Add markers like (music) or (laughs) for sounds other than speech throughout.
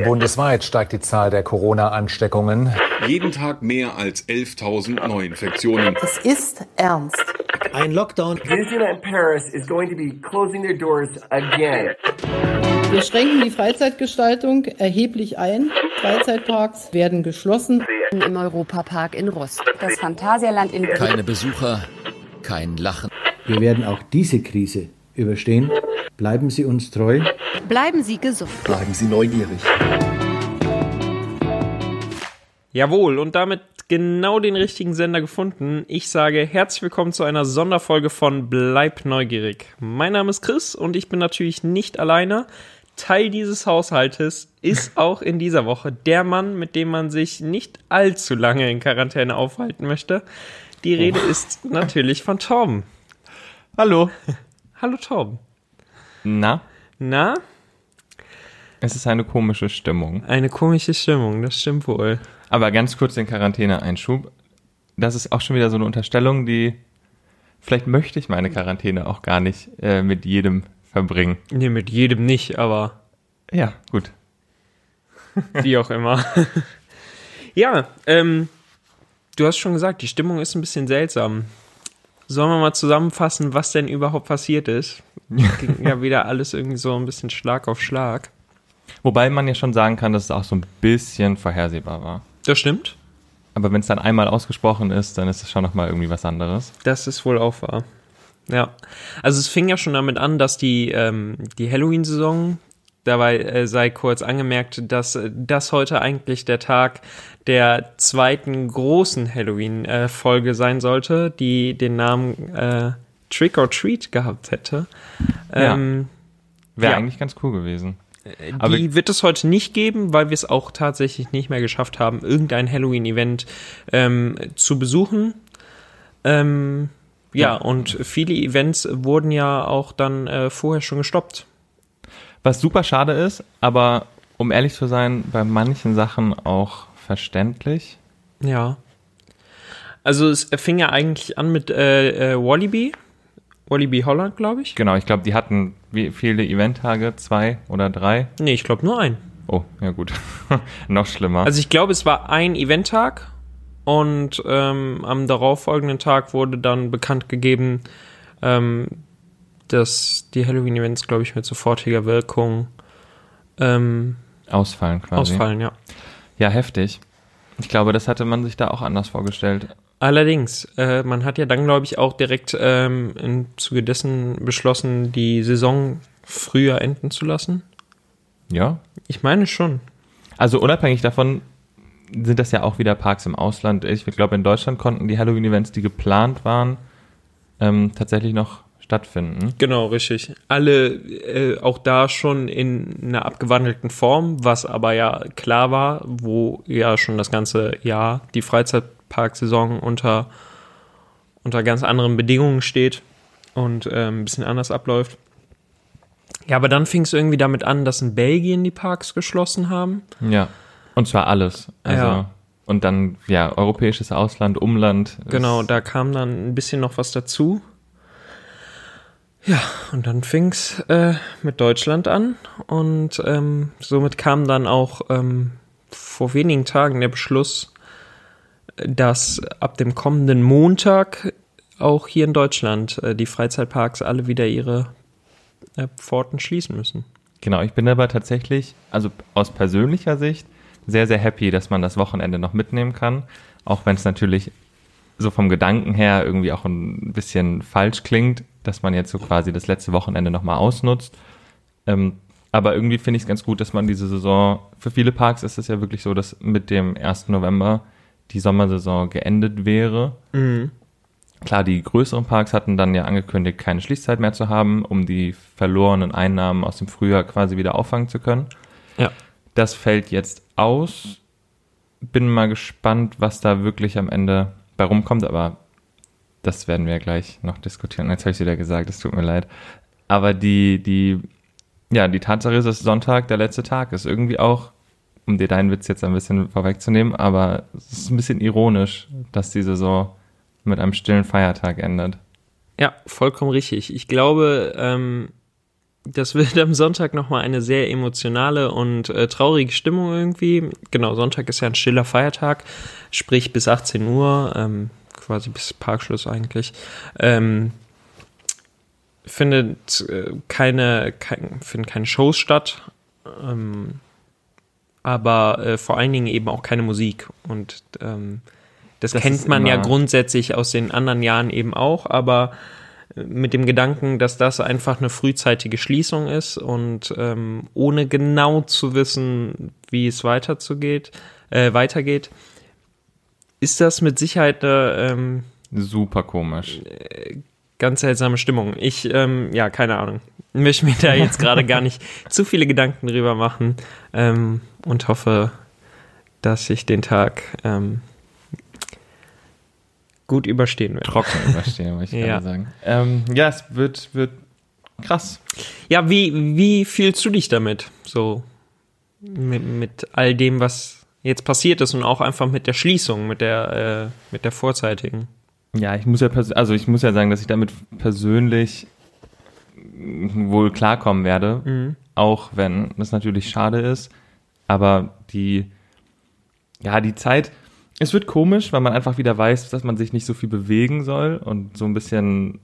Bundesweit steigt die Zahl der Corona-Ansteckungen. Jeden Tag mehr als 11.000 Neuinfektionen. Es ist ernst. Ein Lockdown. Disneyland Paris is going to be closing their doors again. Wir schränken die Freizeitgestaltung erheblich ein. Freizeitparks werden geschlossen. Im Europapark in Rost. Das Phantasialand in Keine Besucher, kein Lachen. Wir werden auch diese Krise überstehen. Bleiben Sie uns treu. Bleiben Sie gesund. Bleiben Sie neugierig. Jawohl, und damit genau den richtigen Sender gefunden. Ich sage herzlich willkommen zu einer Sonderfolge von Bleib neugierig. Mein Name ist Chris und ich bin natürlich nicht alleine. Teil dieses Haushaltes ist (laughs) auch in dieser Woche der Mann, mit dem man sich nicht allzu lange in Quarantäne aufhalten möchte. Die Rede oh. ist natürlich von Torben. Hallo. Hallo Torben. Na? Na? Es ist eine komische Stimmung. Eine komische Stimmung, das stimmt wohl. Aber ganz kurz den Quarantäne-Einschub. Das ist auch schon wieder so eine Unterstellung, die vielleicht möchte ich meine Quarantäne auch gar nicht äh, mit jedem verbringen. Nee, mit jedem nicht, aber. Ja, gut. (laughs) Wie auch immer. (laughs) ja, ähm, du hast schon gesagt, die Stimmung ist ein bisschen seltsam. Sollen wir mal zusammenfassen, was denn überhaupt passiert ist? Ging ja wieder alles irgendwie so ein bisschen Schlag auf Schlag. Wobei man ja schon sagen kann, dass es auch so ein bisschen vorhersehbar war. Das stimmt. Aber wenn es dann einmal ausgesprochen ist, dann ist es schon nochmal irgendwie was anderes. Das ist wohl auch wahr. Ja. Also es fing ja schon damit an, dass die, ähm, die Halloween-Saison, dabei äh, sei kurz angemerkt, dass äh, das heute eigentlich der Tag der zweiten großen Halloween-Folge sein sollte, die den Namen äh, Trick or Treat gehabt hätte. Ähm, ja. Wäre ja. eigentlich ganz cool gewesen. Äh, Aber die wird es heute nicht geben, weil wir es auch tatsächlich nicht mehr geschafft haben, irgendein Halloween-Event ähm, zu besuchen. Ähm, ja, ja, und viele Events wurden ja auch dann äh, vorher schon gestoppt. Was super schade ist, aber um ehrlich zu sein, bei manchen Sachen auch verständlich. Ja. Also es fing ja eigentlich an mit äh, äh, Wallaby. Wallaby Holland, glaube ich. Genau, ich glaube, die hatten wie viele Eventtage? Zwei oder drei? Nee, ich glaube nur ein. Oh, ja gut. (laughs) Noch schlimmer. Also ich glaube, es war ein Eventtag und ähm, am darauffolgenden Tag wurde dann bekannt gegeben, ähm, dass die Halloween-Events, glaube ich, mit sofortiger Wirkung ähm, ausfallen quasi. Ausfallen, ja. Ja, heftig. Ich glaube, das hatte man sich da auch anders vorgestellt. Allerdings, äh, man hat ja dann, glaube ich, auch direkt ähm, im Zuge dessen beschlossen, die Saison früher enden zu lassen. Ja. Ich meine schon. Also unabhängig davon sind das ja auch wieder Parks im Ausland. Ich glaube, in Deutschland konnten die Halloween-Events, die geplant waren, ähm, tatsächlich noch stattfinden. Genau, richtig. Alle äh, auch da schon in einer abgewandelten Form, was aber ja klar war, wo ja schon das ganze Jahr die Freizeitparksaison unter, unter ganz anderen Bedingungen steht und äh, ein bisschen anders abläuft. Ja, aber dann fing es irgendwie damit an, dass in Belgien die Parks geschlossen haben. Ja, und zwar alles. Also ja. Und dann, ja, europäisches Ausland, Umland. Genau, da kam dann ein bisschen noch was dazu. Ja, und dann fing's äh, mit Deutschland an und ähm, somit kam dann auch ähm, vor wenigen Tagen der Beschluss, dass ab dem kommenden Montag auch hier in Deutschland äh, die Freizeitparks alle wieder ihre äh, Pforten schließen müssen. Genau, ich bin aber tatsächlich, also aus persönlicher Sicht, sehr, sehr happy, dass man das Wochenende noch mitnehmen kann, auch wenn es natürlich so vom Gedanken her irgendwie auch ein bisschen falsch klingt, dass man jetzt so quasi das letzte Wochenende nochmal ausnutzt. Ähm, aber irgendwie finde ich es ganz gut, dass man diese Saison, für viele Parks ist es ja wirklich so, dass mit dem 1. November die Sommersaison geendet wäre. Mhm. Klar, die größeren Parks hatten dann ja angekündigt, keine Schließzeit mehr zu haben, um die verlorenen Einnahmen aus dem Frühjahr quasi wieder auffangen zu können. Ja. Das fällt jetzt aus. Bin mal gespannt, was da wirklich am Ende bei rumkommt, aber das werden wir gleich noch diskutieren. Jetzt habe ich wieder gesagt, es tut mir leid. Aber die, die, ja, die Tatsache ist, dass Sonntag der letzte Tag ist. Irgendwie auch, um dir deinen Witz jetzt ein bisschen vorwegzunehmen, aber es ist ein bisschen ironisch, dass die Saison mit einem stillen Feiertag endet. Ja, vollkommen richtig. Ich glaube, ähm, das wird am Sonntag nochmal eine sehr emotionale und äh, traurige Stimmung irgendwie. Genau, Sonntag ist ja ein stiller Feiertag, sprich bis 18 Uhr, ähm, quasi bis Parkschluss eigentlich. Ähm, findet äh, keine, kein, finden keine Shows statt, ähm, aber äh, vor allen Dingen eben auch keine Musik. Und ähm, das, Das kennt man ja grundsätzlich aus den anderen Jahren eben auch, aber äh, mit dem Gedanken, dass das einfach eine frühzeitige Schließung ist und ähm, ohne genau zu wissen, wie es weiterzugeht, äh, weitergeht, ist das mit Sicherheit eine ähm, Super komisch. ganz seltsame Stimmung. Ich, ähm, ja, keine Ahnung. Möchte mir da jetzt gerade gar nicht (laughs) zu viele Gedanken drüber machen ähm, und hoffe, dass ich den Tag ähm, gut überstehen werde. Trocken überstehen, wollte ich (laughs) Ja. sagen. Ähm, ja, es wird, wird krass. Ja, wie, wie fühlst du dich damit? So mit, mit all dem, was jetzt passiert ist und auch einfach mit der Schließung, mit der, äh, mit der vorzeitigen. Ja, ich muss ja also ich muss ja sagen, dass ich damit persönlich wohl klarkommen werde, Mhm. auch wenn das natürlich schade ist, aber die ja, die Zeit es wird komisch, weil man einfach wieder weiß, dass man sich nicht so viel bewegen soll und so ein bisschen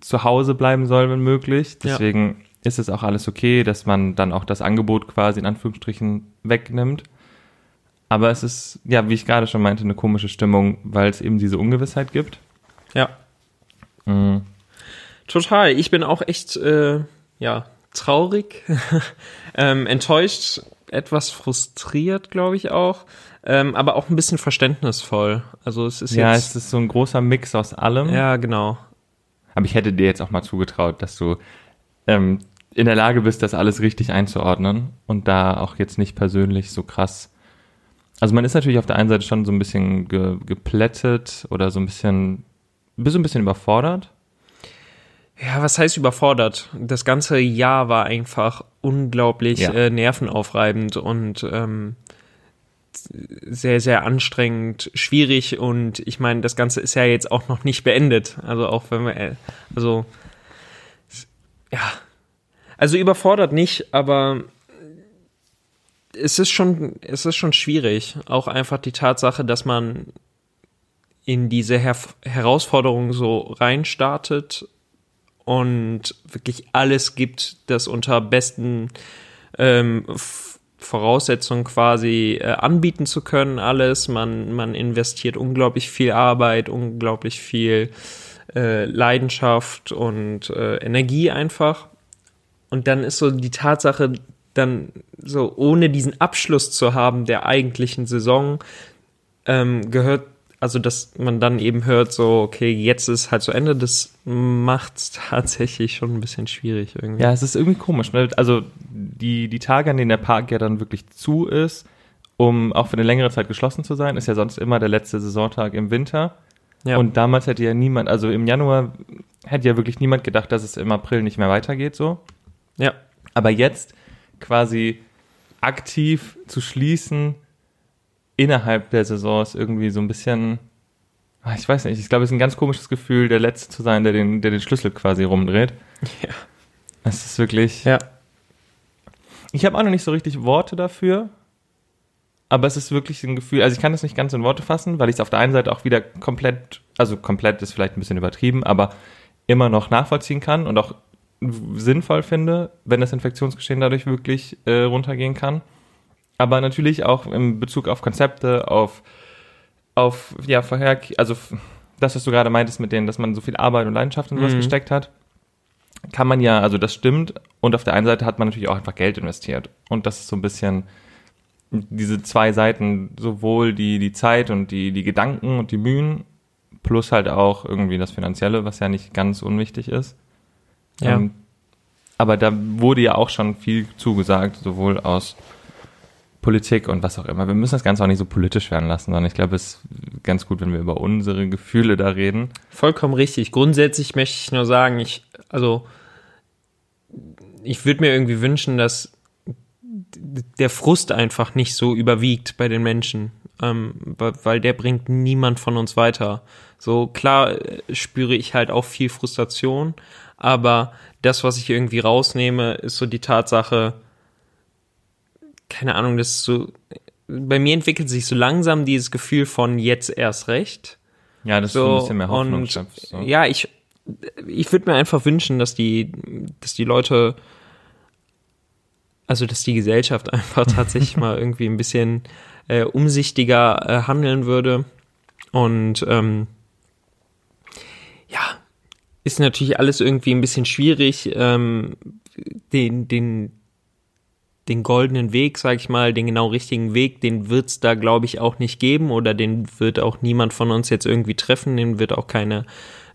zu Hause bleiben soll, wenn möglich. Ja. Deswegen ist es auch alles okay, dass man dann auch das Angebot quasi in Anführungsstrichen wegnimmt. Aber es ist, ja, wie ich gerade schon meinte, eine komische Stimmung, weil es eben diese Ungewissheit gibt. Ja. Mhm. Total. Ich bin auch echt, äh, ja, traurig, (laughs) ähm, enttäuscht, etwas frustriert, glaube ich auch, ähm, aber auch ein bisschen verständnisvoll. Also es ist Ja, jetzt, es ist so ein großer Mix aus allem. ja, genau. Aber ich hätte dir jetzt auch mal zugetraut, dass du ähm, in der Lage bist, das alles richtig einzuordnen und da auch jetzt nicht persönlich so krass. Also man ist natürlich auf der einen Seite schon so ein bisschen ge geplättet oder so ein bisschen, bist du ein bisschen überfordert? Ja, was heißt überfordert? Das ganze Jahr war einfach unglaublich Ja. äh, nervenaufreibend und ähm, sehr, sehr anstrengend, schwierig und ich meine, das Ganze ist ja jetzt auch noch nicht beendet. Also auch wenn wir, äh, also ja, also überfordert nicht, aber es ist schon, es ist schon schwierig. Auch einfach die Tatsache, dass man in diese Her Herausforderung so reinstartet und wirklich alles gibt, das unter besten ähm, Voraussetzungen quasi äh, anbieten zu können, alles. Man, man investiert unglaublich viel Arbeit, unglaublich viel äh, Leidenschaft und äh, Energie einfach. Und dann ist so die Tatsache, dann so ohne diesen Abschluss zu haben der eigentlichen Saison, ähm, gehört, also dass man dann eben hört, so, okay, jetzt ist halt zu Ende, das macht es tatsächlich schon ein bisschen schwierig irgendwie. Ja, es ist irgendwie komisch. Ne? Also die, die Tage, an denen der Park ja dann wirklich zu ist, um auch für eine längere Zeit geschlossen zu sein, ist ja sonst immer der letzte Saisontag im Winter. Ja. Und damals hätte ja niemand, also im Januar hätte ja wirklich niemand gedacht, dass es im April nicht mehr weitergeht so. ja. Aber jetzt quasi aktiv zu schließen innerhalb der Saison ist irgendwie so ein bisschen, ah, ich weiß nicht, ich glaube, es ist ein ganz komisches Gefühl, der Letzte zu sein, der den, der den Schlüssel quasi rumdreht. Ja. Es ist wirklich, Ja. ich habe auch noch nicht so richtig Worte dafür, aber es ist wirklich ein Gefühl, also ich kann das nicht ganz in Worte fassen, weil ich es auf der einen Seite auch wieder komplett, also komplett ist vielleicht ein bisschen übertrieben, aber immer noch nachvollziehen kann und auch sinnvoll finde, wenn das Infektionsgeschehen dadurch wirklich äh, runtergehen kann. Aber natürlich auch in Bezug auf Konzepte, auf, auf ja, vorher, also das, was du gerade meintest mit denen, dass man so viel Arbeit und Leidenschaft in sowas Mhm. gesteckt hat, kann man ja, also das stimmt. Und auf der einen Seite hat man natürlich auch einfach Geld investiert. Und das ist so ein bisschen diese zwei Seiten, sowohl die, die Zeit und die, die Gedanken und die Mühen, plus halt auch irgendwie das Finanzielle, was ja nicht ganz unwichtig ist. Ja. Ähm, aber da wurde ja auch schon viel zugesagt, sowohl aus Politik und was auch immer. Wir müssen das Ganze auch nicht so politisch werden lassen, sondern ich glaube, es ist ganz gut, wenn wir über unsere Gefühle da reden. Vollkommen richtig. Grundsätzlich möchte ich nur sagen, ich, also, ich würde mir irgendwie wünschen, dass der Frust einfach nicht so überwiegt bei den Menschen, ähm, weil der bringt niemand von uns weiter. So klar äh, spüre ich halt auch viel Frustration, Aber das, was ich irgendwie rausnehme, ist so die Tatsache, keine Ahnung, das ist so, bei mir entwickelt sich so langsam dieses Gefühl von jetzt erst recht. Ja, das so, ist ein bisschen mehr Hoffnung. und, schöpfst, so. Ja, ich, ich würde mir einfach wünschen, dass die, dass die Leute, also dass die Gesellschaft (laughs) einfach tatsächlich mal irgendwie ein bisschen äh, umsichtiger äh, handeln würde. Und ähm, ist natürlich alles irgendwie ein bisschen schwierig, ähm, den, den, den goldenen Weg, sag ich mal, den genau richtigen Weg, den wird's da, glaube ich, auch nicht geben oder den wird auch niemand von uns jetzt irgendwie treffen, den wird auch keine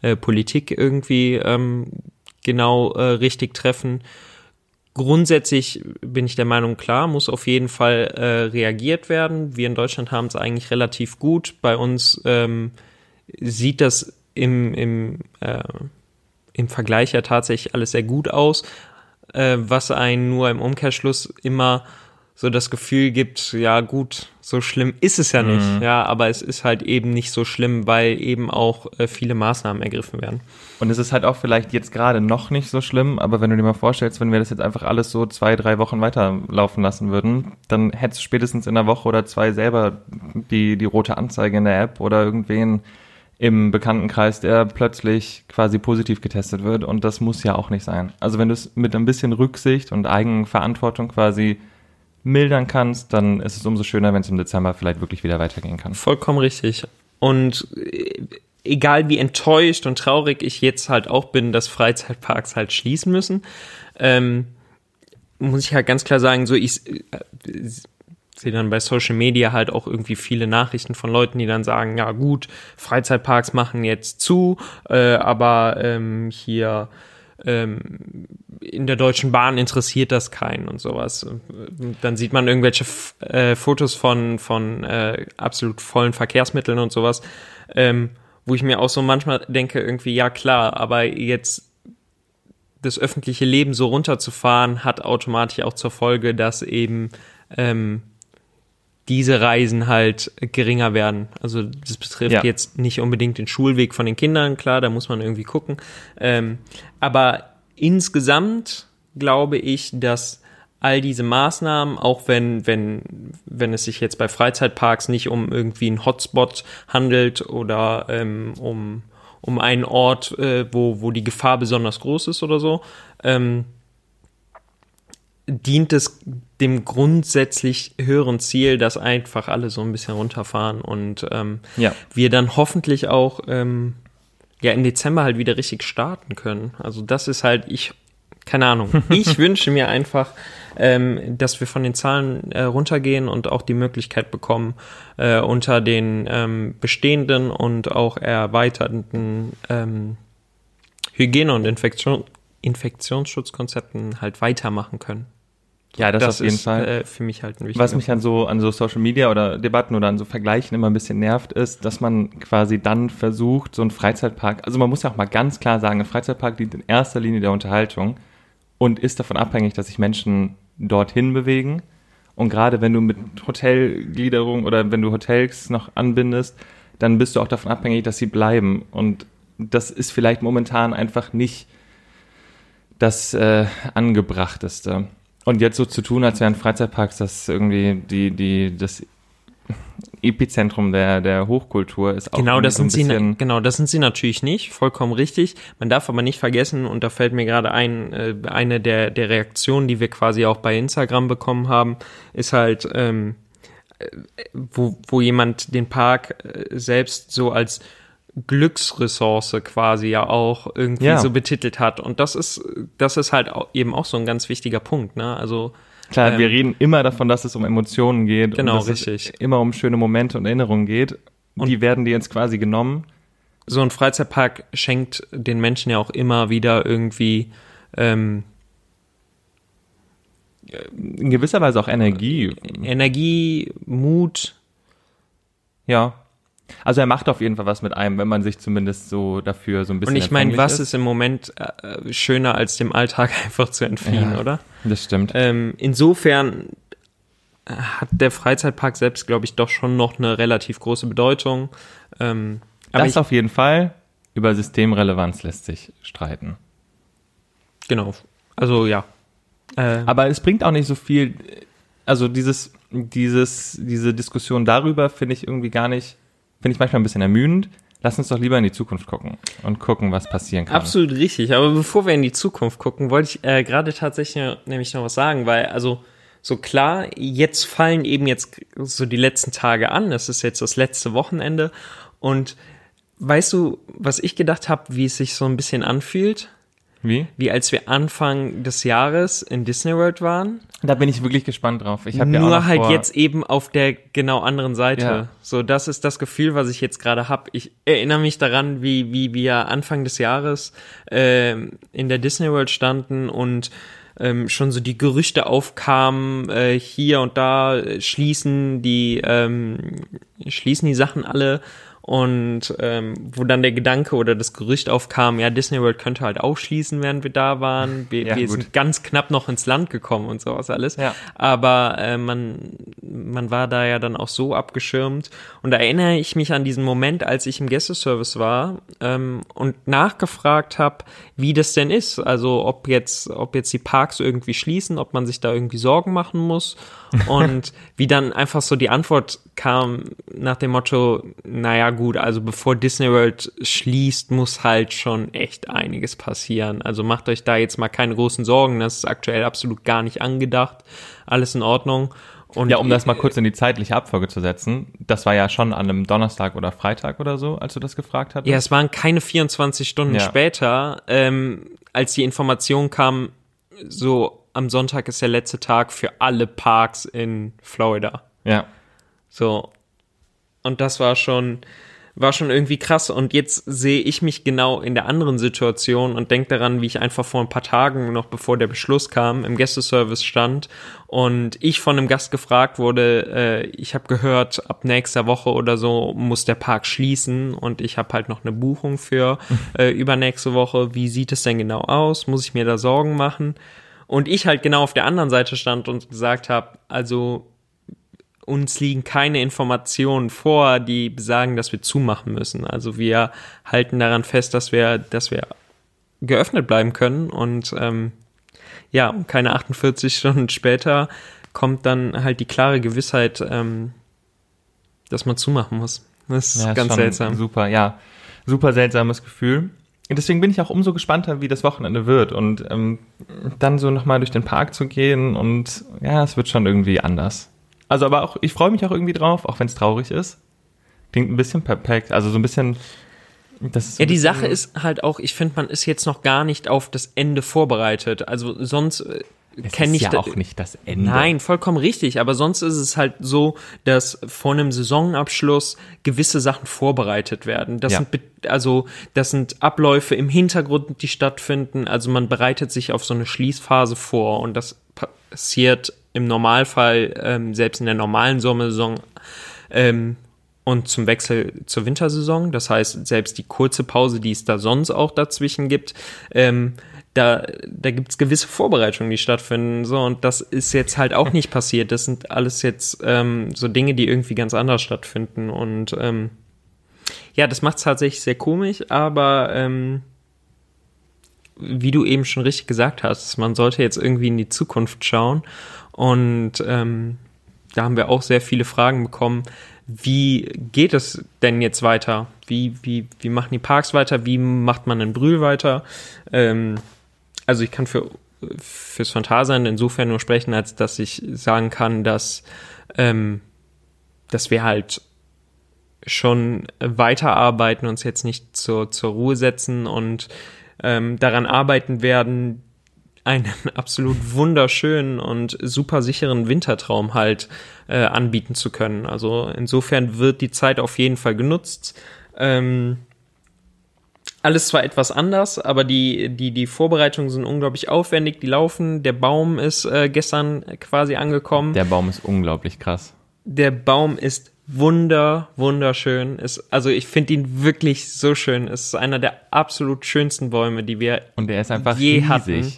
äh, Politik irgendwie ähm, genau äh, richtig treffen. Grundsätzlich bin ich der Meinung, klar, muss auf jeden Fall äh, reagiert werden. Wir in Deutschland haben es eigentlich relativ gut. Bei uns ähm, sieht das im, im, äh, im Vergleich ja tatsächlich alles sehr gut aus, äh, was einen nur im Umkehrschluss immer so das Gefühl gibt, ja gut, so schlimm ist es ja nicht, Mhm. ja, aber es ist halt eben nicht so schlimm, weil eben auch äh, viele Maßnahmen ergriffen werden. Und es ist halt auch vielleicht jetzt gerade noch nicht so schlimm, aber wenn du dir mal vorstellst, wenn wir das jetzt einfach alles so zwei, drei Wochen weiterlaufen lassen würden, dann hättest du spätestens in einer Woche oder zwei selber die, die rote Anzeige in der App oder irgendwen im Bekanntenkreis, der plötzlich quasi positiv getestet wird. Und das muss ja auch nicht sein. Also wenn du es mit ein bisschen Rücksicht und Eigenverantwortung quasi mildern kannst, dann ist es umso schöner, wenn es im Dezember vielleicht wirklich wieder weitergehen kann. Vollkommen richtig. Und äh, egal wie enttäuscht und traurig ich jetzt halt auch bin, dass Freizeitparks halt schließen müssen, ähm, muss ich halt ganz klar sagen, so ich äh, sehe dann bei Social Media halt auch irgendwie viele Nachrichten von Leuten, die dann sagen, ja gut, Freizeitparks machen jetzt zu, äh, aber ähm, hier ähm, in der Deutschen Bahn interessiert das keinen und sowas. Dann sieht man irgendwelche F äh, Fotos von, von äh, absolut vollen Verkehrsmitteln und sowas, ähm, wo ich mir auch so manchmal denke, irgendwie, ja klar, aber jetzt das öffentliche Leben so runterzufahren, hat automatisch auch zur Folge, dass eben ähm, diese Reisen halt geringer werden. Also das betrifft Ja. jetzt nicht unbedingt den Schulweg von den Kindern, klar, da muss man irgendwie gucken. Ähm, aber insgesamt glaube ich, dass all diese Maßnahmen, auch wenn, wenn, wenn es sich jetzt bei Freizeitparks nicht um irgendwie einen Hotspot handelt oder ähm, um, um einen Ort, äh, wo, wo die Gefahr besonders groß ist oder so, ähm, dient es dem grundsätzlich höheren Ziel, dass einfach alle so ein bisschen runterfahren und ähm, Ja. wir dann hoffentlich auch ähm, ja im Dezember halt wieder richtig starten können. Also das ist halt, ich, keine Ahnung, (laughs) ich wünsche mir einfach, ähm, dass wir von den Zahlen äh, runtergehen und auch die Möglichkeit bekommen, äh, unter den ähm, bestehenden und auch erweiterten ähm, Hygiene- und Infektion Infektionsschutzkonzepten halt weitermachen können. Ja, das, das auf jeden ist Fall. Äh, für mich halt ein wichtiger Was mich an so, an so Social Media oder Debatten oder an so Vergleichen immer ein bisschen nervt, ist, dass man quasi dann versucht, so einen Freizeitpark, also man muss ja auch mal ganz klar sagen, ein Freizeitpark dient in erster Linie der Unterhaltung und ist davon abhängig, dass sich Menschen dorthin bewegen. Und gerade wenn du mit Hotelgliederung oder wenn du Hotels noch anbindest, dann bist du auch davon abhängig, dass sie bleiben. Und das ist vielleicht momentan einfach nicht das äh, angebrachteste. Und jetzt so zu tun, als wären Freizeitparks das irgendwie die, die, das Epizentrum der, der Hochkultur ist auch Genau, das so ein sind sie, bisschen, genau, das sind sie natürlich nicht, vollkommen richtig. Man darf aber nicht vergessen, und da fällt mir gerade ein, äh, eine der, der Reaktionen, die wir quasi auch bei Instagram bekommen haben, ist halt, ähm, äh, wo, wo jemand den Park äh, selbst so als Glücksressource quasi ja auch irgendwie Ja. so betitelt hat. Und das ist, das ist halt eben auch so ein ganz wichtiger Punkt, ne? Also, Klar, ähm, wir reden immer davon, dass es um Emotionen geht. Genau, richtig. Es immer um schöne Momente und Erinnerungen geht. Und- die werden dir jetzt quasi genommen. so ein Freizeitpark schenkt den Menschen ja auch immer wieder irgendwie ähm, In gewisser Weise auch Energie. Energie, Mut. Ja. Also er macht auf jeden Fall was mit einem, wenn man sich zumindest so dafür so ein bisschen Und ich meine, was ist im Moment äh, schöner als dem Alltag (laughs) einfach zu entfliehen, Ja. oder? Das stimmt. Ähm, insofern hat der Freizeitpark selbst, glaube ich, doch schon noch eine relativ große Bedeutung. Ähm, das ich, auf jeden Fall. Über Systemrelevanz lässt sich streiten. genau. Also ja. Äh, Aber es bringt auch nicht so viel, also dieses, dieses, diese Diskussion darüber finde ich irgendwie gar nicht, finde ich manchmal ein bisschen ermüdend. Lass uns doch lieber in die Zukunft gucken und gucken, was passieren kann. Absolut richtig. Aber bevor wir in die Zukunft gucken, wollte ich äh, gerade tatsächlich nämlich noch was sagen, weil also so klar, jetzt fallen eben jetzt so die letzten Tage an. Es ist jetzt das letzte Wochenende und weißt du, was ich gedacht habe, wie es sich so ein bisschen anfühlt? Wie? Wie als wir Anfang des Jahres in Disney World waren. Da bin ich wirklich gespannt drauf. Ich habe Nur ja halt jetzt eben auf der genau anderen Seite. Ja. So, das ist das Gefühl, was ich jetzt gerade habe. Ich erinnere mich daran, wie, wie wir Anfang des Jahres ähm, in der Disney World standen und ähm, schon so die Gerüchte aufkamen, äh, hier und da äh, schließen die, ähm, schließen die Sachen alle und ähm, wo dann der Gedanke oder das Gerücht aufkam, ja, Disney World könnte halt auch schließen, während wir da waren. Wir, Ja, wir sind ganz knapp noch ins Land gekommen und sowas alles. Ja. Aber äh, man, man war da ja dann auch so abgeschirmt. Und da erinnere ich mich an diesen Moment, als ich im Gästeservice war ähm, und nachgefragt habe, wie das denn ist. Also ob jetzt, ob jetzt die Parks irgendwie schließen, ob man sich da irgendwie Sorgen machen muss. (laughs) Und wie dann einfach so die Antwort kam nach dem Motto, naja gut, also bevor Disney World schließt, muss halt schon echt einiges passieren. Also macht euch da jetzt mal keine großen Sorgen, das ist aktuell absolut gar nicht angedacht. Alles in Ordnung. Und ja, um das mal kurz in die zeitliche Abfolge zu setzen, das war ja schon an einem Donnerstag oder Freitag oder so, als du das gefragt hattest. Ja, es waren keine 24 Stunden Ja. später, ähm, als die Information kam, so am Sonntag ist der letzte Tag für alle Parks in Florida. ja. So. Und das war schon, war schon irgendwie krass. Und jetzt sehe ich mich genau in der anderen Situation und denke daran, wie ich einfach vor ein paar Tagen, noch bevor der Beschluss kam, im Gästeservice stand und ich von einem Gast gefragt wurde, äh, ich habe gehört, ab nächster Woche oder so muss der Park schließen und ich habe halt noch eine Buchung für äh, übernächste Woche. Wie sieht es denn genau aus? Muss ich mir da Sorgen machen? Und ich halt genau auf der anderen Seite stand und gesagt habe, also uns liegen keine Informationen vor, die besagen, dass wir zumachen müssen. Also wir halten daran fest, dass wir, dass wir geöffnet bleiben können und ähm, ja, keine 48 (laughs) Stunden später kommt dann halt die klare Gewissheit, ähm, dass man zumachen muss. Das ist ja, ganz schon seltsam. Super, ja. Super seltsames Gefühl. Deswegen bin ich auch umso gespannter, wie das Wochenende wird. Und ähm, dann so nochmal durch den Park zu gehen und ja, es wird schon irgendwie anders. Also aber auch, ich freue mich auch irgendwie drauf, auch wenn es traurig ist. Klingt ein bisschen perfekt, also so ein bisschen. Das ist so Ja, die Sache ist halt auch, ich finde, man ist jetzt noch gar nicht auf das Ende vorbereitet. Also sonst äh, kenne ich ja auch nicht das Ende. Nein, vollkommen richtig. Aber sonst ist es halt so, dass vor einem Saisonabschluss gewisse Sachen vorbereitet werden. Das Ja. sind also das sind Abläufe im Hintergrund, die stattfinden. Also man bereitet sich auf so eine Schließphase vor und das passiert im Normalfall ähm, selbst in der normalen Sommersaison ähm, und zum Wechsel zur Wintersaison. Das heißt, selbst die kurze Pause, die es da sonst auch dazwischen gibt, ähm, da, da gibt's gewisse Vorbereitungen, die stattfinden. So, und das ist jetzt halt auch nicht passiert. Das sind alles jetzt ähm, so Dinge, die irgendwie ganz anders stattfinden. Und ähm, ja, das macht's tatsächlich sehr komisch, aber ähm, wie du eben schon richtig gesagt hast, man sollte jetzt irgendwie in die Zukunft schauen. Und ähm, da haben wir auch sehr viele Fragen bekommen. Wie geht es denn jetzt weiter? Wie, wie, wie machen die Parks weiter? Wie macht man in Brühl weiter? Ähm, also ich kann für fürs Phantasialand insofern nur sprechen, als dass ich sagen kann, dass ähm, dass wir halt schon weiterarbeiten, uns jetzt nicht zur, zur Ruhe setzen und ähm, daran arbeiten werden, einen (laughs) absolut wunderschönen und super sicheren Wintertraum halt äh, anbieten zu können. Also insofern wird die Zeit auf jeden Fall genutzt. Ähm, alles zwar etwas anders, aber die, die, die Vorbereitungen sind unglaublich aufwendig, die laufen. Der Baum ist äh, gestern quasi angekommen. Der Baum ist unglaublich krass. Der Baum ist wunder, wunderschön. Ist, also ich finde ihn wirklich so schön. Es ist einer der absolut schönsten Bäume, die wir Und der ist einfach je riesig. hatten.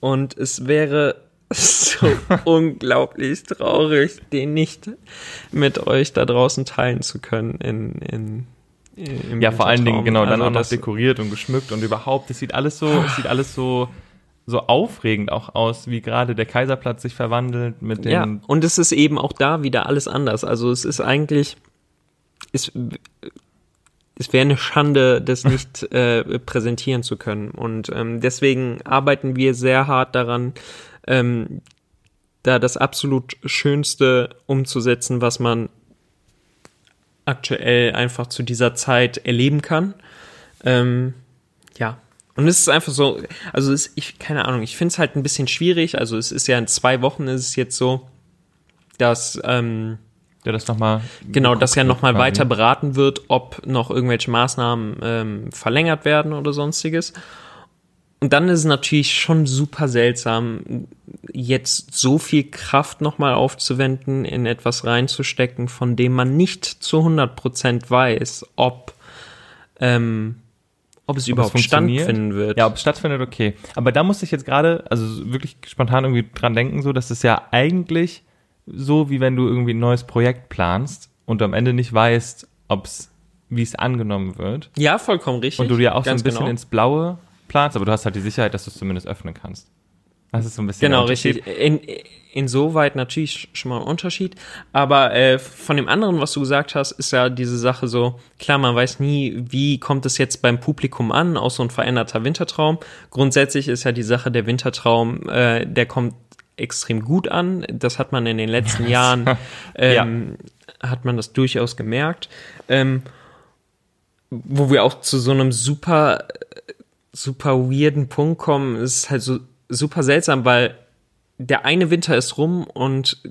Und es wäre (laughs) so (laughs) unglaublich traurig, den nicht mit euch da draußen teilen zu können in, in, im Ja, vor allen Dingen, genau, dann Also auch noch dekoriert und geschmückt und überhaupt, das sieht alles so, es sieht alles so so aufregend auch aus, wie gerade der Kaiserplatz sich verwandelt mit den. Ja, und es ist eben auch da wieder alles anders. Also es ist eigentlich, es, es wäre eine Schande, das nicht (laughs) äh, präsentieren zu können. Und ähm, deswegen arbeiten wir sehr hart daran, ähm, da das absolut Schönste umzusetzen, was man aktuell einfach zu dieser Zeit erleben kann. Ähm, ja. Und es ist einfach so, also es, ich, keine Ahnung, ich finde es halt ein bisschen schwierig. Also es ist ja in zwei Wochen ist es jetzt so, dass ähm, ja, das noch mal genau, dass ja nochmal quasi. weiter beraten wird, ob noch irgendwelche Maßnahmen ähm, verlängert werden oder sonstiges. Und dann ist es natürlich schon super seltsam, jetzt so viel Kraft nochmal aufzuwenden, in etwas reinzustecken, von dem man nicht zu 100% weiß, ob, ähm, ob es überhaupt funktioniert? stattfinden wird. Ja, ob es stattfindet, okay. Aber da musste ich jetzt gerade, also wirklich spontan irgendwie dran denken, so, dass es ja eigentlich so, wie wenn du irgendwie ein neues Projekt planst und am Ende nicht weißt, ob's, wie es angenommen wird. Ja, vollkommen richtig. Und du dir auch so ein Ganz bisschen genau. ins Blaue planst, aber du hast halt die Sicherheit, dass du es zumindest öffnen kannst. Das ist so ein bisschen Genau, richtig. In, insoweit natürlich schon mal ein Unterschied. Aber äh, von dem anderen, was du gesagt hast, ist ja diese Sache so, klar, man weiß nie, wie kommt es jetzt beim Publikum an, auch so ein veränderter Wintertraum. Grundsätzlich ist ja die Sache, der Wintertraum, äh, der kommt extrem gut an. Das hat man in den letzten Jahren, (laughs) ähm, hat man das durchaus gemerkt. Ähm, wo wir auch zu so einem super, super weirden Punkt kommen, ist halt so super seltsam, weil der eine Winter ist rum und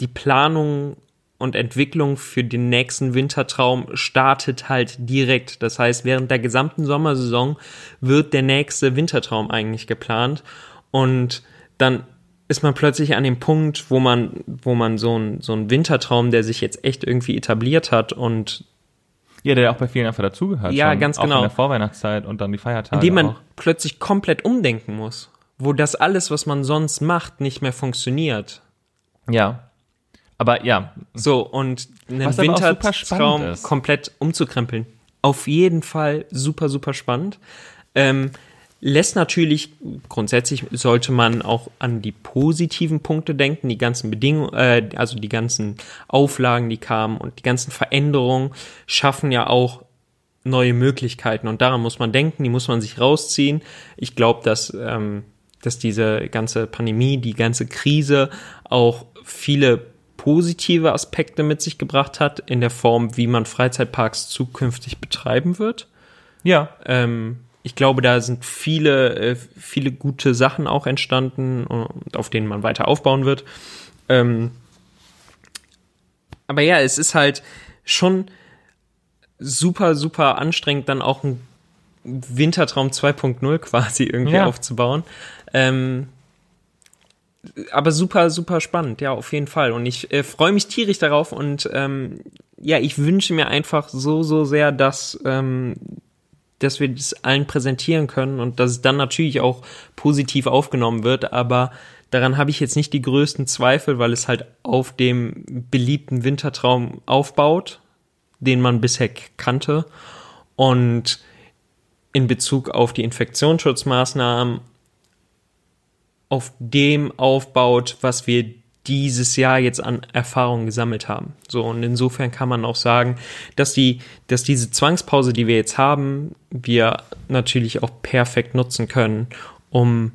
die Planung und Entwicklung für den nächsten Wintertraum startet halt direkt. Das heißt, während der gesamten Sommersaison wird der nächste Wintertraum eigentlich geplant und dann ist man plötzlich an dem Punkt, wo man, wo man so ein, so ein Wintertraum, der sich jetzt echt irgendwie etabliert hat und Ja, der auch bei vielen einfach dazugehört. Ja, schon, ganz auch genau. in der Vorweihnachtszeit und dann die Feiertage. in dem man auch. plötzlich komplett umdenken muss, wo das alles, was man sonst macht, nicht mehr funktioniert. Ja. Aber ja, So, und einen auch Wintertraum komplett umzukrempeln. Auf jeden Fall super, super spannend. Ähm, lässt natürlich, grundsätzlich sollte man auch an die positiven Punkte denken, die ganzen Bedingungen, äh, also die ganzen Auflagen, die kamen und die ganzen Veränderungen schaffen ja auch neue Möglichkeiten und daran muss man denken, die muss man sich rausziehen. Ich glaube, dass, ähm, dass diese ganze Pandemie, die ganze Krise auch viele positive Aspekte mit sich gebracht hat, in der Form, wie man Freizeitparks zukünftig betreiben wird. ja, Ähm, ich glaube, da sind viele, äh, viele gute Sachen auch entstanden, und auf denen man weiter aufbauen wird. Ähm, aber ja, es ist halt schon super, super anstrengend, dann auch ein Wintertraum 2.0 quasi irgendwie Ja. aufzubauen. Ähm, aber super, super spannend, ja, auf jeden Fall. Und ich äh, freue mich tierisch darauf und ähm, ja, ich wünsche mir einfach so, so sehr, dass, ähm, dass wir das allen präsentieren können und dass es dann natürlich auch positiv aufgenommen wird, aber daran habe ich jetzt nicht die größten Zweifel, weil es halt auf dem beliebten Wintertraum aufbaut, den man bisher kannte. Und in Bezug auf die Infektionsschutzmaßnahmen auf dem aufbaut, was wir dieses Jahr jetzt an Erfahrungen gesammelt haben. So, und insofern kann man auch sagen, dass die, dass diese Zwangspause, die wir jetzt haben, wir natürlich auch perfekt nutzen können, um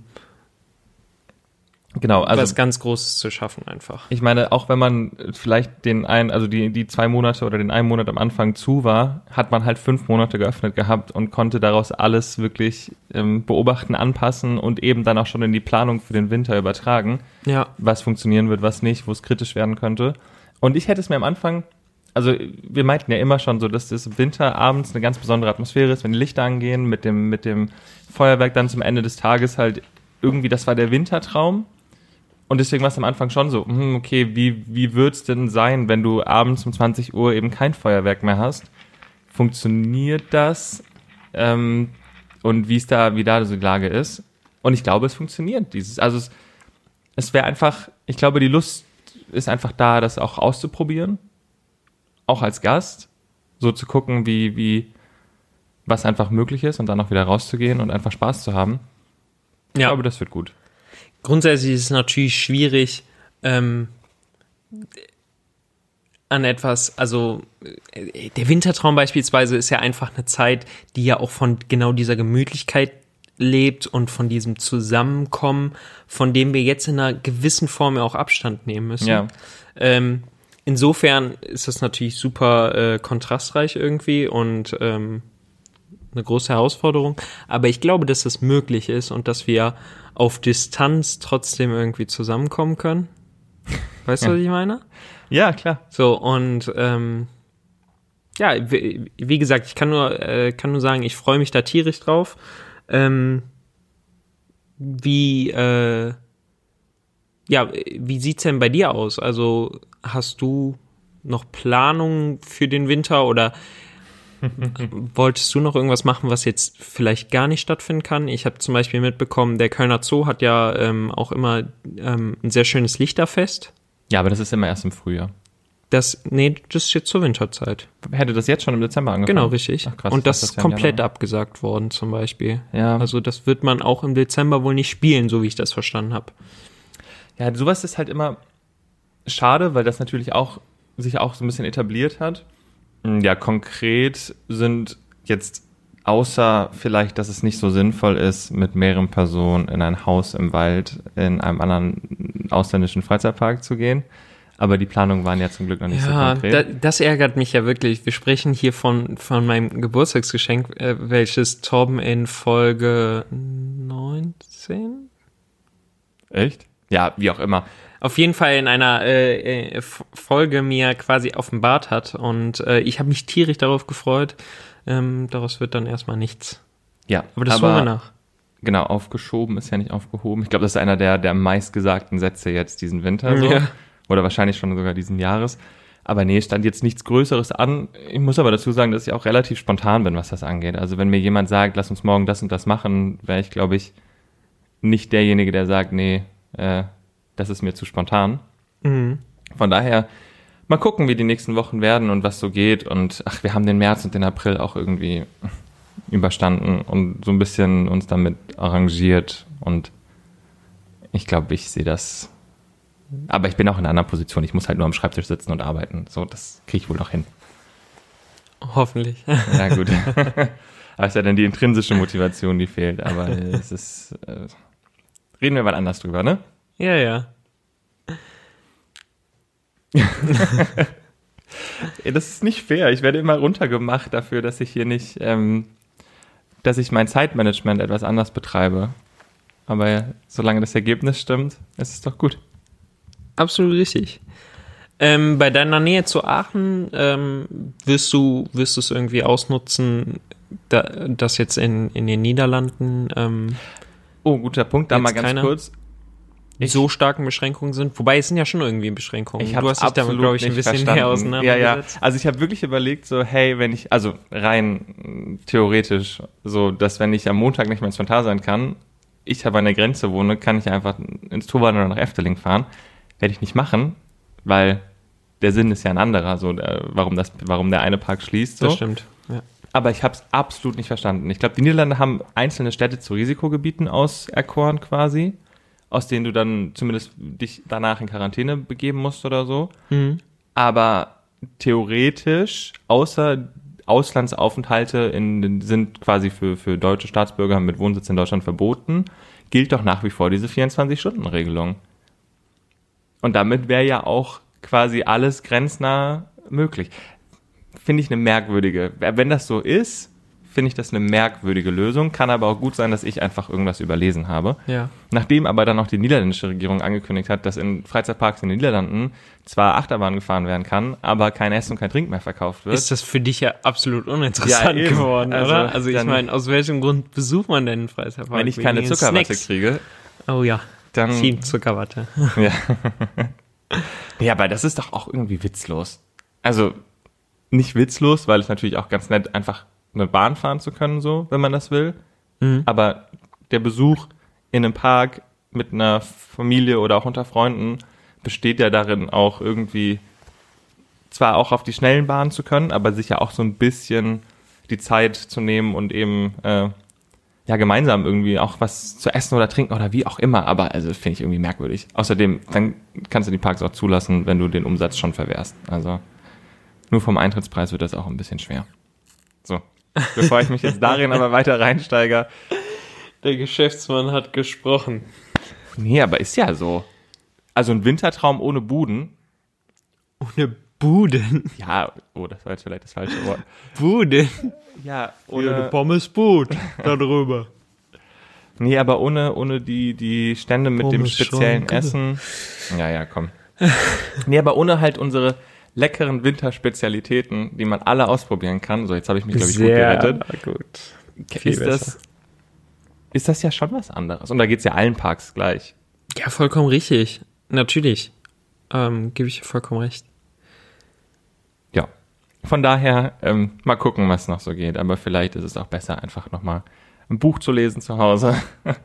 genau. Also was ganz Großes zu schaffen einfach. Ich meine, auch wenn man vielleicht den einen, also die, die zwei Monate oder den einen Monat am Anfang zu war, hat man halt fünf Monate geöffnet gehabt und konnte daraus alles wirklich ähm, beobachten, anpassen und eben dann auch schon in die Planung für den Winter übertragen, Ja, was funktionieren wird, was nicht, wo es kritisch werden könnte. Und ich hätte es mir am Anfang, also wir meinten ja immer schon so, dass das Winter abends eine ganz besondere Atmosphäre ist, wenn die Lichter angehen, mit dem, mit dem Feuerwerk dann zum Ende des Tages halt irgendwie, das war der Wintertraum. Und deswegen war es am Anfang schon so, hm, okay, wie, wie wird's denn sein, wenn du abends um 20 Uhr eben kein Feuerwerk mehr hast? Funktioniert das? Ähm, und wie ist da, wie da so die Lage ist? Und ich glaube, es funktioniert. Dieses, also es, es wäre einfach, ich glaube, die Lust ist einfach da, das auch auszuprobieren. Auch als Gast. So zu gucken, wie, wie, was einfach möglich ist und dann auch wieder rauszugehen und einfach Spaß zu haben. Ich glaube, das wird gut. Grundsätzlich ist es natürlich schwierig, ähm, an etwas, also äh, der Wintertraum beispielsweise ist ja einfach eine Zeit, die ja auch von genau dieser Gemütlichkeit lebt und von diesem Zusammenkommen, von dem wir jetzt in einer gewissen Form ja auch Abstand nehmen müssen. Ja. Ähm, insofern ist das natürlich super äh, kontrastreich irgendwie und ähm, eine große Herausforderung. Aber ich glaube, dass das möglich ist und dass wir auf Distanz trotzdem irgendwie zusammenkommen können. Weißt du, was ich meine? Ja, klar. So, und ähm, ja, wie, wie gesagt, ich kann nur, äh, kann nur sagen, ich freue mich da tierisch drauf. Ähm, wie, äh, ja, wie sieht's denn bei dir aus? Also hast du noch Planungen für den Winter oder wolltest du noch irgendwas machen, was jetzt vielleicht gar nicht stattfinden kann? Ich habe zum Beispiel mitbekommen, der Kölner Zoo hat ja ähm, auch immer ähm, ein sehr schönes Lichterfest. Ja, aber das ist immer erst im Frühjahr. Das, nee, das ist jetzt zur Winterzeit. Hätte das jetzt schon im Dezember angefangen? Genau, richtig. Ach, krass, Und das ist komplett abgesagt worden, zum Beispiel. Ja. Also das wird man auch im Dezember wohl nicht spielen, so wie ich das verstanden habe. Ja, sowas ist halt immer schade, weil das natürlich auch sich auch so ein bisschen etabliert hat. Ja, konkret sind jetzt außer vielleicht, dass es nicht so sinnvoll ist, mit mehreren Personen in ein Haus im Wald in einem anderen ausländischen Freizeitpark zu gehen. Aber die Planungen waren ja zum Glück noch nicht so Ja, konkret. da, das ärgert mich ja wirklich. Wir sprechen hier von, von meinem Geburtstagsgeschenk, äh, welches Torben in Folge 19? Echt? Ja, wie auch immer. Auf jeden Fall in einer äh, äh, Folge mir quasi offenbart hat. Und äh, ich habe mich tierisch darauf gefreut. Ähm, daraus wird dann erstmal nichts. Ja, Aber das holen wir nach. Genau, aufgeschoben ist ja nicht aufgehoben. Ich glaube, das ist einer der, der meistgesagten Sätze jetzt diesen Winter. So. Ja. Oder wahrscheinlich schon sogar diesen Jahres. Aber nee, stand jetzt nichts Größeres an. Ich muss aber dazu sagen, dass ich auch relativ spontan bin, was das angeht. Also wenn mir jemand sagt, lass uns morgen das und das machen, wäre ich, glaube ich, nicht derjenige, der sagt, nee, äh, das ist mir zu spontan. Mhm. Von daher, mal gucken, wie die nächsten Wochen werden und was so geht. Und ach, wir haben den März und den April auch irgendwie überstanden und so ein bisschen uns damit arrangiert. Und ich glaube, ich sehe das. Aber ich bin auch in einer anderen Position. Ich muss halt nur am Schreibtisch sitzen und arbeiten. So, das kriege ich wohl noch hin. Hoffentlich. Ja, gut. (laughs) Aber es ist ja dann die intrinsische Motivation, die fehlt. Aber es ist. Äh, reden wir mal anders drüber, ne? Ja, ja. (laughs) Das ist nicht fair. Ich werde immer runtergemacht dafür, dass ich hier nicht, ähm, dass ich mein Zeitmanagement etwas anders betreibe. Aber solange das Ergebnis stimmt, ist es doch gut. Absolut richtig. Ähm, bei deiner Nähe zu Aachen ähm, wirst du wirst du es irgendwie ausnutzen, da, dass jetzt in, in den Niederlanden ähm, Oh, guter Punkt. Da mal ganz keiner? kurz. Ich- so starken Beschränkungen sind. Wobei es sind ja schon irgendwie Beschränkungen. Ich du hast dich damit, glaube ich, ein bisschen näher Ja, ja. auseinandergesetzt. Also ich habe wirklich überlegt, so, hey, wenn ich, also rein mh, theoretisch, so, dass wenn ich am Montag nicht mehr ins Phantasialand kann, ich aber an der Grenze wohne, kann ich einfach ins Turban oder nach Efteling fahren. Werde ich nicht machen, weil der Sinn ist ja ein anderer, so, der, warum das, warum der eine Park schließt. So. Das stimmt. Ja. Aber ich habe es absolut nicht verstanden. Ich glaube, die Niederlande haben einzelne Städte zu Risikogebieten auserkoren quasi, aus denen du dann zumindest dich danach in Quarantäne begeben musst oder so. Mhm. Aber theoretisch, außer Auslandsaufenthalte in, sind quasi für, für deutsche Staatsbürger mit Wohnsitz in Deutschland verboten, gilt doch nach wie vor diese 24-Stunden-Regelung. Und damit wäre ja auch quasi alles grenznah möglich. Finde ich eine merkwürdige. Wenn das so ist, finde ich das eine merkwürdige Lösung. Kann aber auch gut sein, dass ich einfach irgendwas überlesen habe. ja. Nachdem aber dann auch die niederländische Regierung angekündigt hat, dass in Freizeitparks in den Niederlanden zwar Achterbahn gefahren werden kann, aber kein Essen und kein Trink mehr verkauft wird. Ist das für dich ja absolut uninteressant Ja, geworden, Also, oder? Also ich meine, aus welchem Grund besucht man denn einen Freizeitpark? wenn ich keine Zuckerwatte Snacks? kriege, Oh ja, dann. Team Zuckerwatte. (laughs) Ja. ja, aber das ist doch auch irgendwie witzlos. Also nicht witzlos, weil es natürlich auch ganz nett einfach eine Bahn fahren zu können, so, wenn man das will. Mhm. Aber der Besuch in einem Park mit einer Familie oder auch unter Freunden besteht ja darin auch irgendwie zwar auch auf die schnellen Bahnen zu können, aber sich ja auch so ein bisschen die Zeit zu nehmen und eben äh, ja, gemeinsam irgendwie auch was zu essen oder trinken oder wie auch immer. Aber also finde ich irgendwie merkwürdig. Außerdem, dann kannst du die Parks auch zulassen, wenn du den Umsatz schon verwehrst. Also nur vom Eintrittspreis wird das auch ein bisschen schwer. So, bevor ich mich jetzt darin aber weiter reinsteige. Der Geschäftsmann hat gesprochen. Nee, aber ist ja so. Also ein Wintertraum ohne Buden. Ohne Buden. Ja, oh, das war jetzt vielleicht das falsche Wort. Buden. Ja, Ohne Pommesboot da (laughs) drüber. Nee, aber ohne, ohne die, die Stände mit dem Pommes speziellen Schranke. Essen. Ja, ja, komm. nee, aber ohne halt unsere leckeren Winterspezialitäten, die man alle ausprobieren kann. So, jetzt habe ich mich, glaube ich, gut gerettet. gut. Viel Ist das, ist das ja schon was anderes. Und da geht's ja allen Parks gleich. Ja, vollkommen richtig. Natürlich. Ähm, Gebe ich dir vollkommen recht. Ja. Von daher, ähm, mal gucken, was noch so geht. Aber vielleicht ist es auch besser, einfach nochmal ein Buch zu lesen zu Hause. (laughs)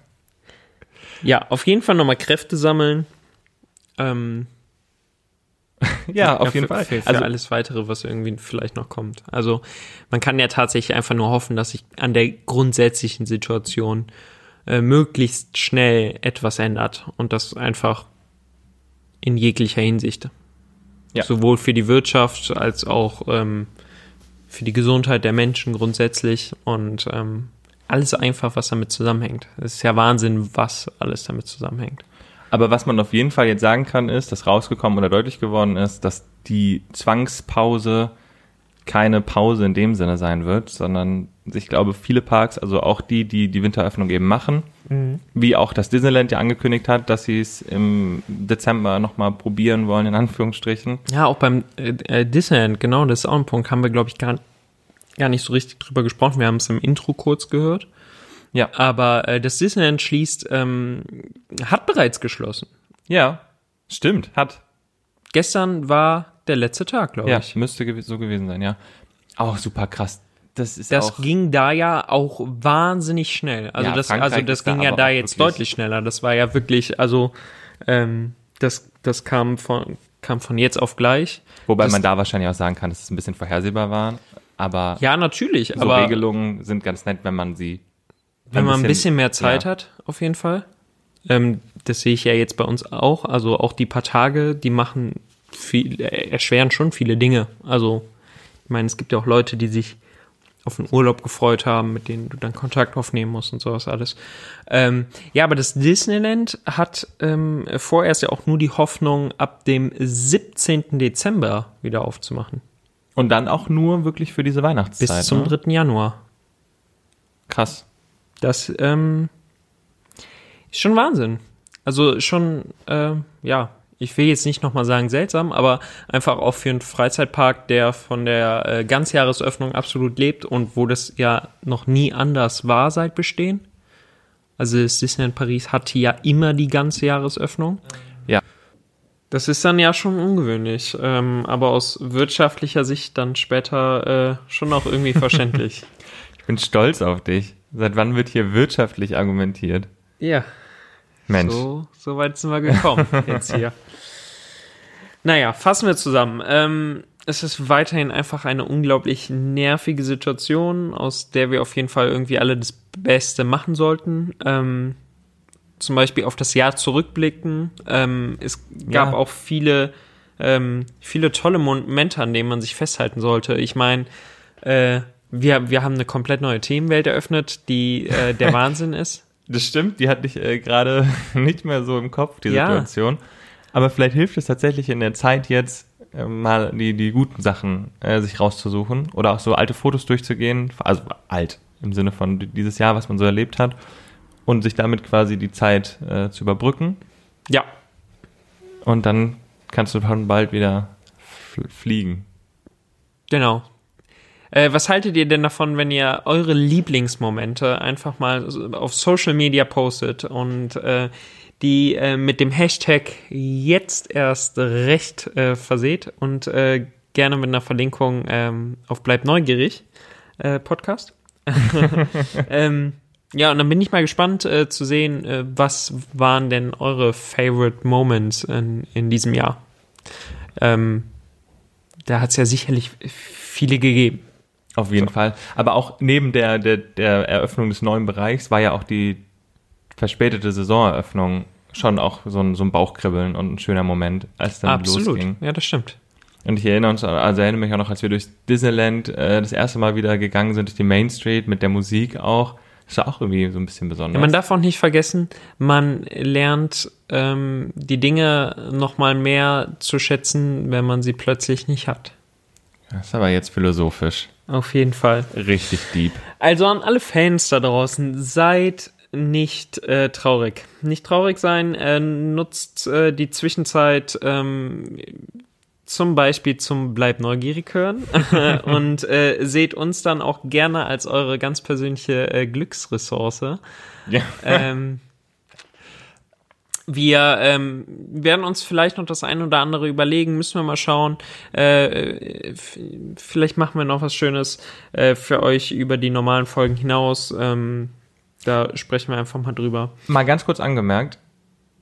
Ja, auf jeden Fall nochmal Kräfte sammeln. Ähm, (laughs) ja, auf jeden für, Fall. Für, für also, alles weitere, was irgendwie vielleicht noch kommt. Also man kann ja tatsächlich einfach nur hoffen, dass sich an der grundsätzlichen Situation äh, möglichst schnell etwas ändert und das einfach in jeglicher Hinsicht. Ja. Sowohl für die Wirtschaft als auch ähm, für die Gesundheit der Menschen grundsätzlich und ähm, alles einfach, was damit zusammenhängt. Es ist ja Wahnsinn, was alles damit zusammenhängt. Aber was man auf jeden Fall jetzt sagen kann, ist, dass rausgekommen oder deutlich geworden ist, dass die Zwangspause keine Pause in dem Sinne sein wird, sondern ich glaube, viele Parks, also auch die, die die Winteröffnung eben machen, wie auch das Disneyland ja angekündigt hat, dass sie es im Dezember nochmal probieren wollen, in Anführungsstrichen. Ja, auch beim äh, äh, Disneyland, genau, das ist auch ein Punkt, haben wir, glaube ich, gar, gar nicht so richtig drüber gesprochen. Wir haben es im Intro kurz gehört. Ja. Aber äh, das Disneyland schließt, ähm, hat bereits geschlossen. Ja, stimmt, hat. Gestern war der letzte Tag, glaube Ja, ich. müsste gew so gewesen sein, ja. Auch super krass. Das ist Das ging da ja auch wahnsinnig schnell. Also Ja, das, Frankreich also das ist da ging ja da jetzt deutlich schneller. Das war ja wirklich, also ähm, das, das kam von kam von jetzt auf gleich. wobei das- man da wahrscheinlich auch sagen kann, dass es ein bisschen vorhersehbar war. Aber Ja, natürlich, so aber Regelungen sind ganz nett, wenn man sie wenn man ein bisschen mehr Zeit ja. hat, auf jeden Fall. Ähm, das sehe ich ja jetzt bei uns auch. Also auch die paar Tage, die machen viel, äh, erschweren schon viele Dinge. Also ich meine, es gibt ja auch Leute, die sich auf den Urlaub gefreut haben, mit denen du dann Kontakt aufnehmen musst und sowas alles. Ähm, ja, aber das Disneyland hat ähm, vorerst ja auch nur die Hoffnung, ab dem 17. Dezember wieder aufzumachen. Und dann auch nur wirklich für diese Weihnachtszeit. Bis zum ne? 3. Januar. Krass. Das ähm, ist schon Wahnsinn. Also schon, äh, ja, ich will jetzt nicht nochmal sagen seltsam, aber einfach auch für einen Freizeitpark, der von der äh, Ganzjahresöffnung absolut lebt und wo das ja noch nie anders war seit Bestehen. Also das Disneyland Paris hatte ja immer die ganze Jahresöffnung. Ja. Das ist dann ja schon ungewöhnlich, ähm, aber aus wirtschaftlicher Sicht dann später äh, schon auch irgendwie verständlich. (laughs) Ich bin stolz auf dich. Seit wann wird hier wirtschaftlich argumentiert? ja. Mensch. So, so weit sind wir gekommen (laughs) jetzt hier. Naja, fassen wir zusammen. Ähm, es ist weiterhin einfach eine unglaublich nervige Situation, aus der wir auf jeden Fall irgendwie alle das Beste machen sollten. Ähm, zum Beispiel auf das Jahr zurückblicken. Ähm, es gab Ja. auch viele, ähm, viele tolle Momente, an denen man sich festhalten sollte. Ich meine, äh, wir, wir haben eine komplett neue Themenwelt eröffnet, die äh, der (laughs) Wahnsinn ist. Das stimmt, die hatte ich äh, gerade (laughs) nicht mehr so im Kopf, die Ja. Situation. Aber vielleicht hilft es tatsächlich in der Zeit jetzt äh, mal die, die guten Sachen äh, sich rauszusuchen oder auch so alte Fotos durchzugehen, also alt im Sinne von dieses Jahr, was man so erlebt hat und sich damit quasi die Zeit äh, zu überbrücken Ja, und dann kannst du schon bald wieder fl fliegen. Genau. Äh, was haltet ihr denn davon, wenn ihr eure Lieblingsmomente einfach mal auf Social Media postet und äh, die äh, mit dem Hashtag jetzt erst recht äh, verseht und äh, gerne mit einer Verlinkung ähm, auf Bleib neugierig äh, Podcast? (laughs) ähm, ja, und dann bin ich mal gespannt äh, zu sehen, äh, was waren denn eure Favorite Moments in, in diesem Jahr? Ähm, da hat es ja sicherlich viele gegeben. Auf jeden So. Fall. Aber auch neben der, der, der Eröffnung des neuen Bereichs war ja auch die verspätete Saisoneröffnung schon auch so ein, so ein Bauchkribbeln und ein schöner Moment, als dann Absolut. losging. Ja, das stimmt. Und ich erinnere uns, also erinnere mich auch noch, als wir durch Disneyland äh, das erste Mal wieder gegangen sind, durch die Main Street mit der Musik auch. Das war auch irgendwie so ein bisschen besonders. Ja, man darf auch nicht vergessen, man lernt ähm, die Dinge noch mal mehr zu schätzen, wenn man sie plötzlich nicht hat. das ist aber jetzt philosophisch. Auf jeden Fall. Richtig deep. Also an alle Fans da draußen, seid nicht äh, traurig. Nicht traurig sein, äh, nutzt äh, die Zwischenzeit ähm, zum Beispiel zum Bleib neugierig hören (laughs) und äh, seht uns dann auch gerne als eure ganz persönliche äh, Glücksressource. Ja. Ähm, wir ähm, werden uns vielleicht noch das ein oder andere überlegen, müssen wir mal schauen. Äh, vielleicht machen wir noch was Schönes äh, für euch über die normalen Folgen hinaus. Ähm, da sprechen wir einfach mal drüber. Mal ganz kurz angemerkt,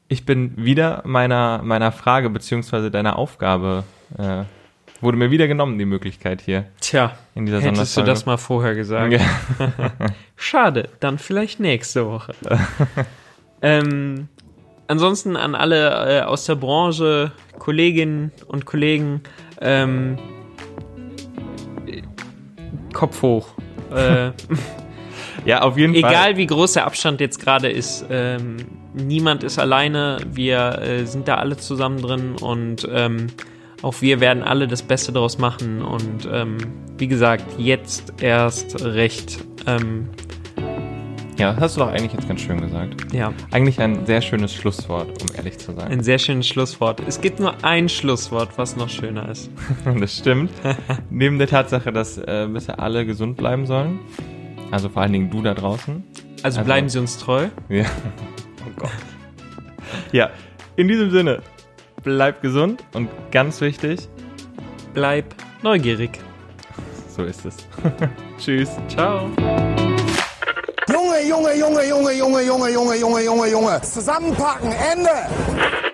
ich bin wieder meiner, meiner Frage beziehungsweise deiner Aufgabe, äh, wurde mir wieder genommen, die Möglichkeit hier Tja, in dieser hättest du das mal vorher gesagt. Ja. (laughs) Schade, dann vielleicht nächste Woche. (laughs) ähm, ansonsten an alle äh, aus der Branche, Kolleginnen und Kollegen, ähm, äh, Kopf hoch. Äh, (laughs) ja, auf jeden Fall. egal wie groß der Abstand jetzt gerade ist, ähm, niemand ist alleine. Wir äh, sind da alle zusammen drin und ähm, auch wir werden alle das Beste daraus machen. Und ähm, wie gesagt, jetzt erst recht. Ja, das hast du doch eigentlich jetzt ganz schön gesagt. ja, Eigentlich ein sehr schönes Schlusswort, um ehrlich zu sein. ein sehr schönes Schlusswort. Es gibt nur ein Schlusswort, was noch schöner ist. (laughs) Das stimmt. (laughs) Neben der Tatsache, dass äh, bisher alle gesund bleiben sollen. Also vor allen Dingen du da draußen. Also, Also- bleiben Sie uns treu. Ja. (laughs) Oh Gott. Ja, in diesem Sinne, bleib gesund und ganz wichtig, Bleib neugierig. so ist es. Tschüss. Ciao. Junge, Junge, Junge, Junge, Junge, Junge, Junge, Junge, Junge. Zusammenpacken, Ende.